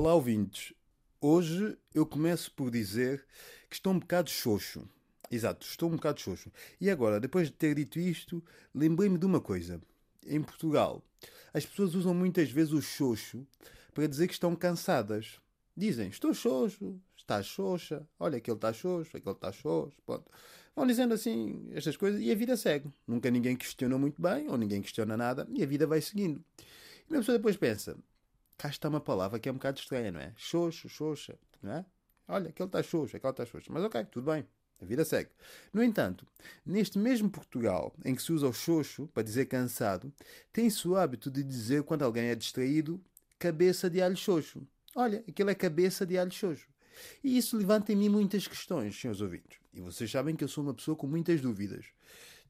Olá, ouvintes. Hoje eu começo por dizer que estou um bocado xoxo. Exato, estou um bocado xoxo. E agora, depois de ter dito isto, lembrei-me de uma coisa. Em Portugal, as pessoas usam muitas vezes o xoxo para dizer que estão cansadas. Dizem, estou xoxo, está xoxa, olha, aquele está xoxo, aquele está xoxo. Pronto. Vão dizendo assim estas coisas e a vida segue. Nunca ninguém questiona muito bem, ou ninguém questiona nada, e a vida vai seguindo. E a pessoa depois pensa, cá está uma palavra que é um bocado estranha, não é? Xoxo, xoxa, não é? Olha, aquele está xoxo, aquele está xoxo. Mas ok, tudo bem. A vida segue. No entanto, neste mesmo Portugal, em que se usa o xoxo para dizer cansado, tem-se o hábito de dizer quando alguém é distraído, cabeça de alho xoxo. Olha, aquilo é cabeça de alho xoxo. E isso levanta em mim muitas questões, senhores ouvintes. E vocês sabem que eu sou uma pessoa com muitas dúvidas.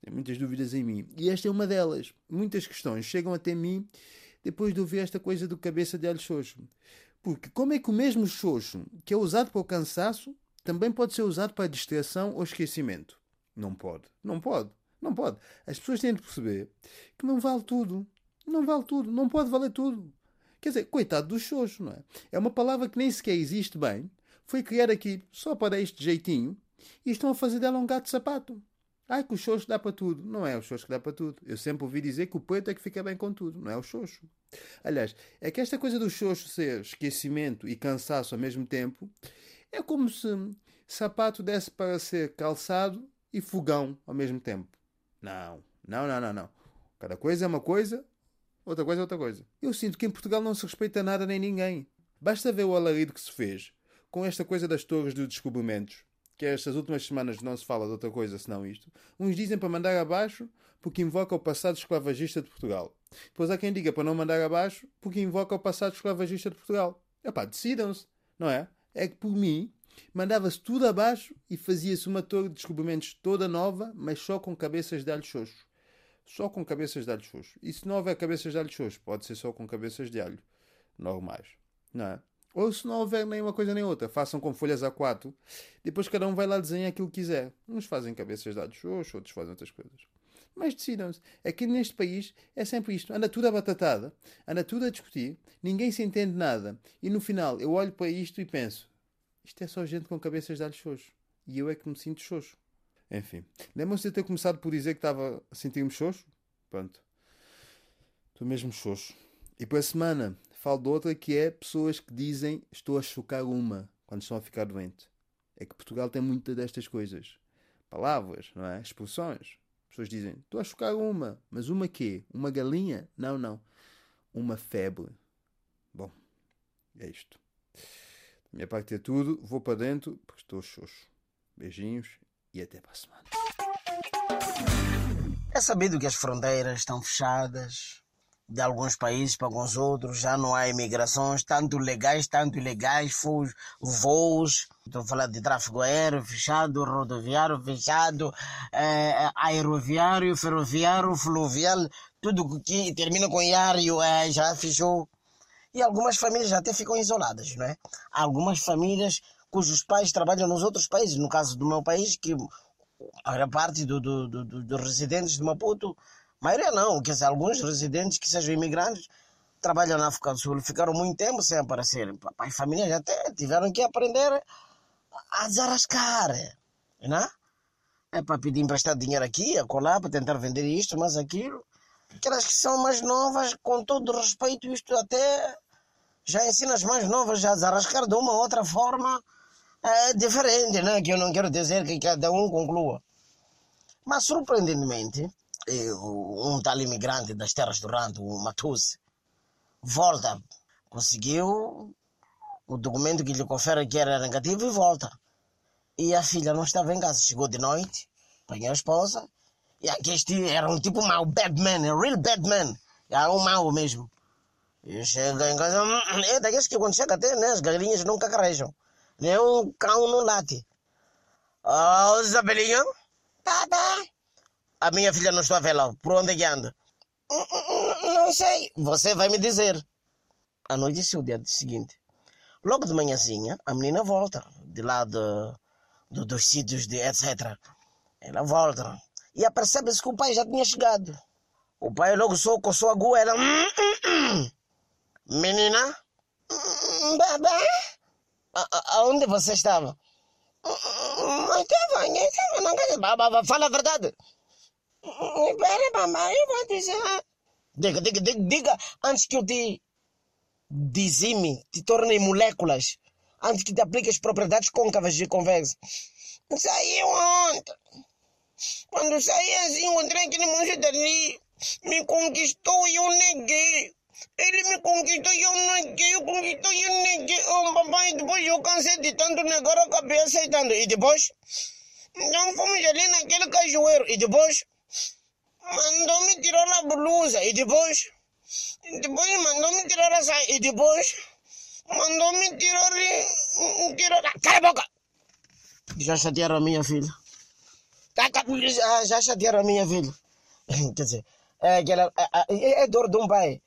Tenho muitas dúvidas em mim. E esta é uma delas. Muitas questões chegam até mim depois de ouvir esta coisa do cabeça de alho xoxo. Porque como é que o mesmo xoxo que é usado para o cansaço também pode ser usado para a distração ou esquecimento? Não pode. Não pode. Não pode. As pessoas têm de perceber que não vale tudo. Não vale tudo. Não pode valer tudo. Quer dizer, coitado do xoxo, não é? É uma palavra que nem sequer existe bem. Foi criada aqui só para este jeitinho e estão a fazer dela um gato de sapato. Ai, que o xoxo dá para tudo. Não é o xoxo que dá para tudo. Eu sempre ouvi dizer que o preto é que fica bem com tudo, não é o xoxo. Aliás, é que esta coisa do xoxo ser esquecimento e cansaço ao mesmo tempo é como se sapato desse para ser calçado e fogão ao mesmo tempo. Não, não, não, não, não. Cada coisa é uma coisa, outra coisa é outra coisa. Eu sinto que em Portugal não se respeita nada nem ninguém. Basta ver o alarido que se fez com esta coisa das torres dos descobrimentos que estas últimas semanas não se fala de outra coisa senão isto. Uns dizem para mandar abaixo porque invoca o passado esclavagista de Portugal. Depois há quem diga para não mandar abaixo porque invoca o passado esclavagista de Portugal. Epá, decidam-se, não é? É que por mim mandava-se tudo abaixo e fazia-se uma torre de descobrimentos toda nova, mas só com cabeças de alho xoxo. Só com cabeças de alho xoxo. E se não houver cabeças de alho xoxo, pode ser só com cabeças de alho normais, não é? Ou se não houver nem uma coisa nem outra, façam com folhas A4. Depois cada um vai lá desenhar aquilo que quiser. Uns fazem cabeças de xoxo, outros fazem outras coisas. Mas decidam-se. Aqui neste país é sempre isto. Anda tudo a batatada, anda tudo a discutir, ninguém se entende nada. E no final eu olho para isto e penso: isto é só gente com cabeças de alho xoxo. E eu é que me sinto xoxo. Enfim. Lembram-se de ter começado por dizer que estava a sentir-me xoxo? Pronto. Estou mesmo xoxo. E para a semana falo de outra que é pessoas que dizem estou a chocar uma quando estão a ficar doente. É que Portugal tem muitas destas coisas. Palavras, não é? Expressões. Pessoas dizem estou a chocar uma. Mas uma quê? Uma galinha? Não, não. Uma febre. Bom, é isto. Da minha parte é tudo. Vou para dentro porque estou xoxo. Beijinhos e até para a semana. É sabido que as fronteiras estão fechadas de alguns países para alguns outros, já não há imigrações, tanto legais, tanto ilegais, voos, estou falar de tráfego aéreo fechado, rodoviário fechado, eh, aeroviário, ferroviário, fluvial, tudo que termina com iário eh, já fechou. E algumas famílias até ficam isoladas, não é? Algumas famílias cujos pais trabalham nos outros países, no caso do meu país, que a parte dos do, do, do, do residentes de Maputo maioria não, quer dizer, alguns residentes que sejam imigrantes trabalham na África do Sul, ficaram muito tempo sem aparecer. Pai e família até tiveram que aprender a desarrascar, né? É para pedir emprestado dinheiro aqui, a colar, para tentar vender isto, mas aquilo. Aquelas que são mais novas, com todo respeito, isto até já ensina as mais novas a desarrascar de uma ou outra forma é diferente, né? Que eu não quero dizer que cada um conclua. Mas surpreendentemente, um tal imigrante das terras do Rando, o Matuse, volta, conseguiu o documento que lhe confere que era negativo e volta. E a filha não estava em casa, chegou de noite, apanhou a esposa, e este era um tipo mau, Batman, a real Batman, era um mau mesmo. E chega em casa, hum, é daqueles que quando chega até, né, as galinhas nunca carejam, nem um cão não late. Oh, Isabelinha, tá, tá. A minha filha não está a. Por onde é que anda? Não sei. Você vai me dizer. A noite é o dia seguinte. Logo de manhãzinha, a menina volta. De lá de, de, dos sítios de etc. Ela volta. E apercebe-se que o pai já tinha chegado. O pai logo só coçou a goela. Hum, hum, hum. Menina, Baba? Aonde você estava? Estava, eu estava na casa. Fala a verdade. Espera, mamãe, eu vou dizer. Diga, diga, diga, diga, antes que eu te dizime, te torne moléculas, antes que te aplique as propriedades côncavas de convexo. Saiu ontem. Quando saí assim, encontrei aquele monstro ali. Me conquistou e eu neguei. Ele me conquistou e eu neguei. Eu conquistou e eu neguei. Oh, papai, depois eu cansei de tanto negar, acabei aceitando. E depois, então fomos ali naquele cajueiro. E depois, mandou-me tirar a blusa. E depois, depois mandou-me tirar a saia. E depois, mandou-me tirar, tirar... Cala a boca! Já chatearam a minha filha. Já, já chatearam a minha filha. Quer dizer, é, aquela, é, é dor de um pai.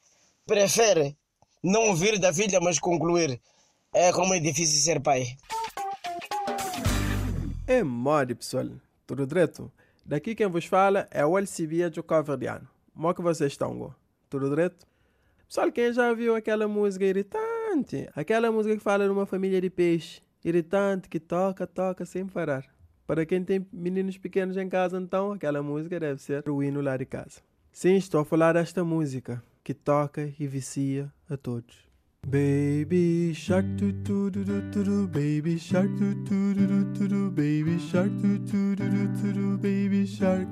Prefere não ouvir da filha, mas concluir. É como é difícil ser pai. É mole, pessoal. Tudo direito? Daqui quem vos fala é o LCB de Coverdiano. Como que vocês estão? Tudo direito? Pessoal, quem já viu aquela música irritante? Aquela música que fala de uma família de peixe irritante que toca, toca sem parar. Para quem tem meninos pequenos em casa, então, aquela música deve ser o hino lá de casa. Sim, estou a falar desta música que toca e vicia a todos. Baby shark tu tu tu du baby shark tu tu du baby shark tu tu du baby shark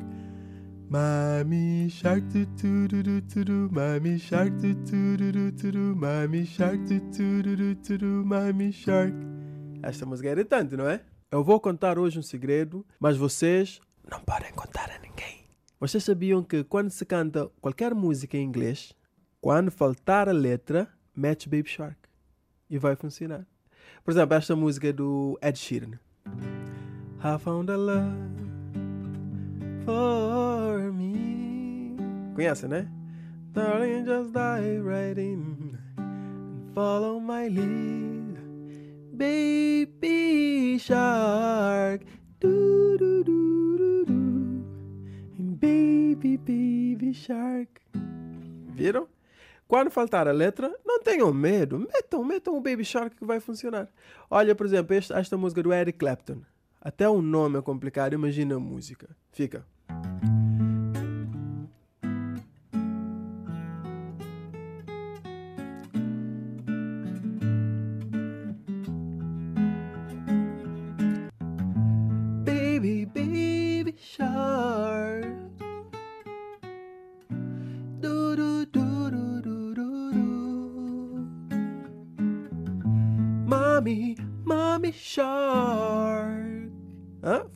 Mommy shark tu du mommy shark mommy shark mommy shark esta música é irritante, não é? Eu vou contar hoje um segredo, mas vocês não podem contar a ninguém. Vocês sabiam que quando se canta qualquer música em inglês, quando faltar a letra, mete Baby Shark e vai funcionar. Por exemplo, esta música é do Ed Sheeran. I found a love for me. Conhece, né? Darling, just dive right in and follow my lead. Baby shark, do do do do do, baby baby shark. Viram? Quando faltar a letra, não tenham medo, metam, metam o Baby Shark que vai funcionar. Olha, por exemplo, esta, esta música do Eric Clapton. Até o nome é complicado, imagina a música. Fica.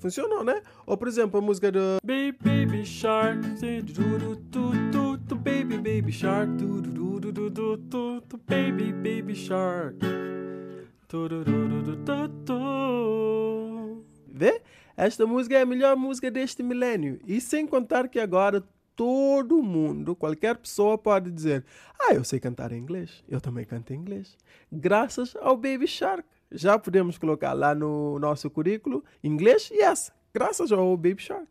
Funcionou, né? Ou, por exemplo, a música do Baby, baby shark. Baby, baby shark. Baby, baby shark. Vê? Esta música é a melhor música deste milênio. E sem contar que agora todo mundo, qualquer pessoa pode dizer: Ah, eu sei cantar em inglês. Eu também canto em inglês. Graças ao Baby Shark. Já podemos colocar lá no nosso currículo inglês, yes, graças ao Baby Shark.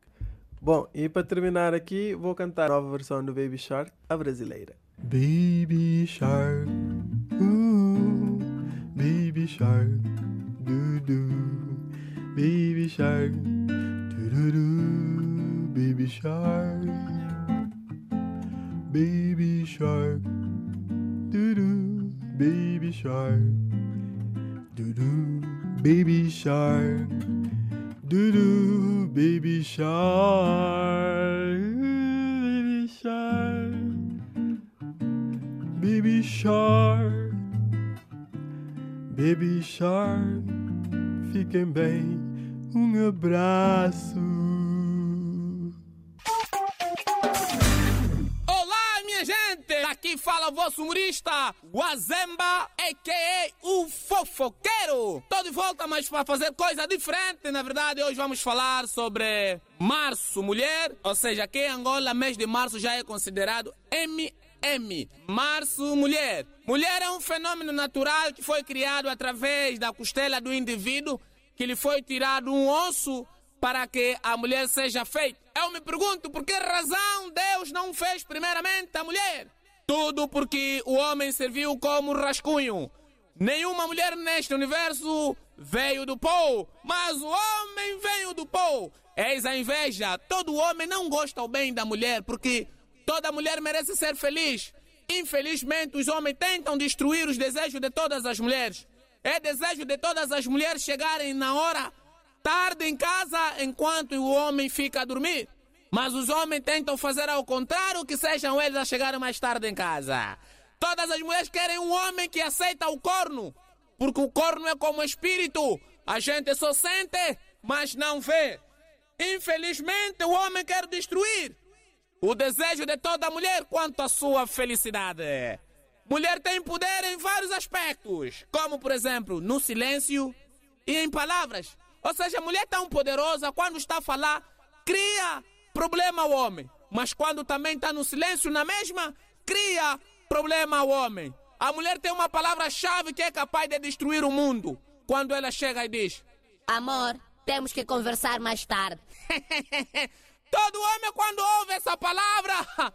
Bom, e para terminar aqui, vou cantar a nova versão do Baby Shark, a brasileira. Baby Shark, uh, Baby Shark, do do. Baby Shark, do do do. Baby Shark, Baby Shark, do do. Baby Shark, do do. Baby Shark, do do. Baby Shark, Baby Shark, Baby Shark, Baby Shark. Fiquem bem, um abraço. Aqui fala o vosso humorista, Wazemba, a.k.a. o fofoqueiro. Tô de volta, mas para fazer coisa diferente. Na verdade, hoje vamos falar sobre Março Mulher. Ou seja, aqui em Angola, mês de março já é considerado MM. Março Mulher. Mulher é um fenômeno natural que foi criado através da costela do indivíduo, que lhe foi tirado um osso para que a mulher seja feita. Eu me pergunto por que razão Deus não fez primeiramente a mulher? Tudo porque o homem serviu como rascunho. Nenhuma mulher neste universo veio do pó, mas o homem veio do pó. Eis a inveja. Todo homem não gosta o bem da mulher, porque toda mulher merece ser feliz. Infelizmente, os homens tentam destruir os desejos de todas as mulheres. É desejo de todas as mulheres chegarem na hora tarde em casa enquanto o homem fica a dormir. Mas os homens tentam fazer ao contrário, que sejam eles a chegar mais tarde em casa. Todas as mulheres querem um homem que aceita o corno, porque o corno é como espírito. A gente só sente, mas não vê. Infelizmente, o homem quer destruir o desejo de toda mulher quanto à sua felicidade. Mulher tem poder em vários aspectos, como por exemplo no silêncio e em palavras. Ou seja, a mulher tão poderosa quando está a falar, cria problema ao homem. Mas quando também está no silêncio na mesma, cria problema ao homem. A mulher tem uma palavra-chave que é capaz de destruir o mundo. Quando ela chega e diz: Amor, temos que conversar mais tarde. todo homem, quando ouve essa palavra,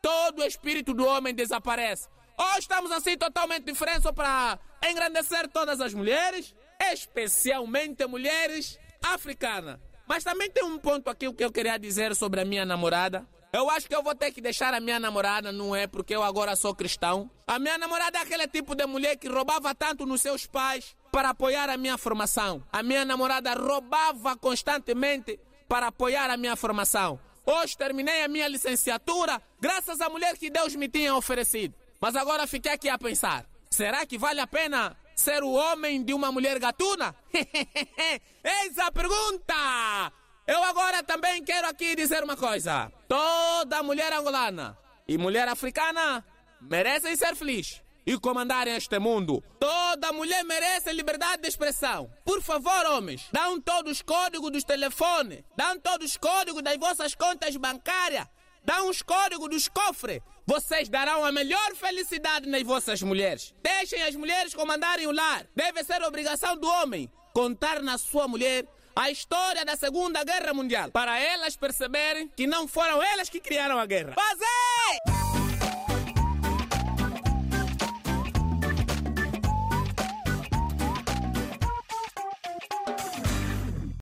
todo o espírito do homem desaparece. Ou estamos assim totalmente diferentes só para engrandecer todas as mulheres, especialmente mulheres africanas. Mas também tem um ponto aqui que eu queria dizer sobre a minha namorada. Eu acho que eu vou ter que deixar a minha namorada, não é? Porque eu agora sou cristão. A minha namorada é aquele tipo de mulher que roubava tanto nos seus pais para apoiar a minha formação. A minha namorada roubava constantemente para apoiar a minha formação. Hoje terminei a minha licenciatura graças à mulher que Deus me tinha oferecido. Mas agora fiquei aqui a pensar: será que vale a pena ser o homem de uma mulher gatuna? Eis a pergunta! Eu agora também quero aqui dizer uma coisa: toda mulher angolana e mulher africana merecem ser felizes e comandarem este mundo. Toda mulher merece liberdade de expressão. Por favor, homens, dão todos os códigos dos telefones, dão todos os códigos das vossas contas bancárias, dão os códigos dos cofres. Vocês darão a melhor felicidade nas vossas mulheres. Deixem as mulheres comandarem o lar. Deve ser obrigação do homem contar na sua mulher a história da Segunda Guerra Mundial, para elas perceberem que não foram elas que criaram a guerra. Mas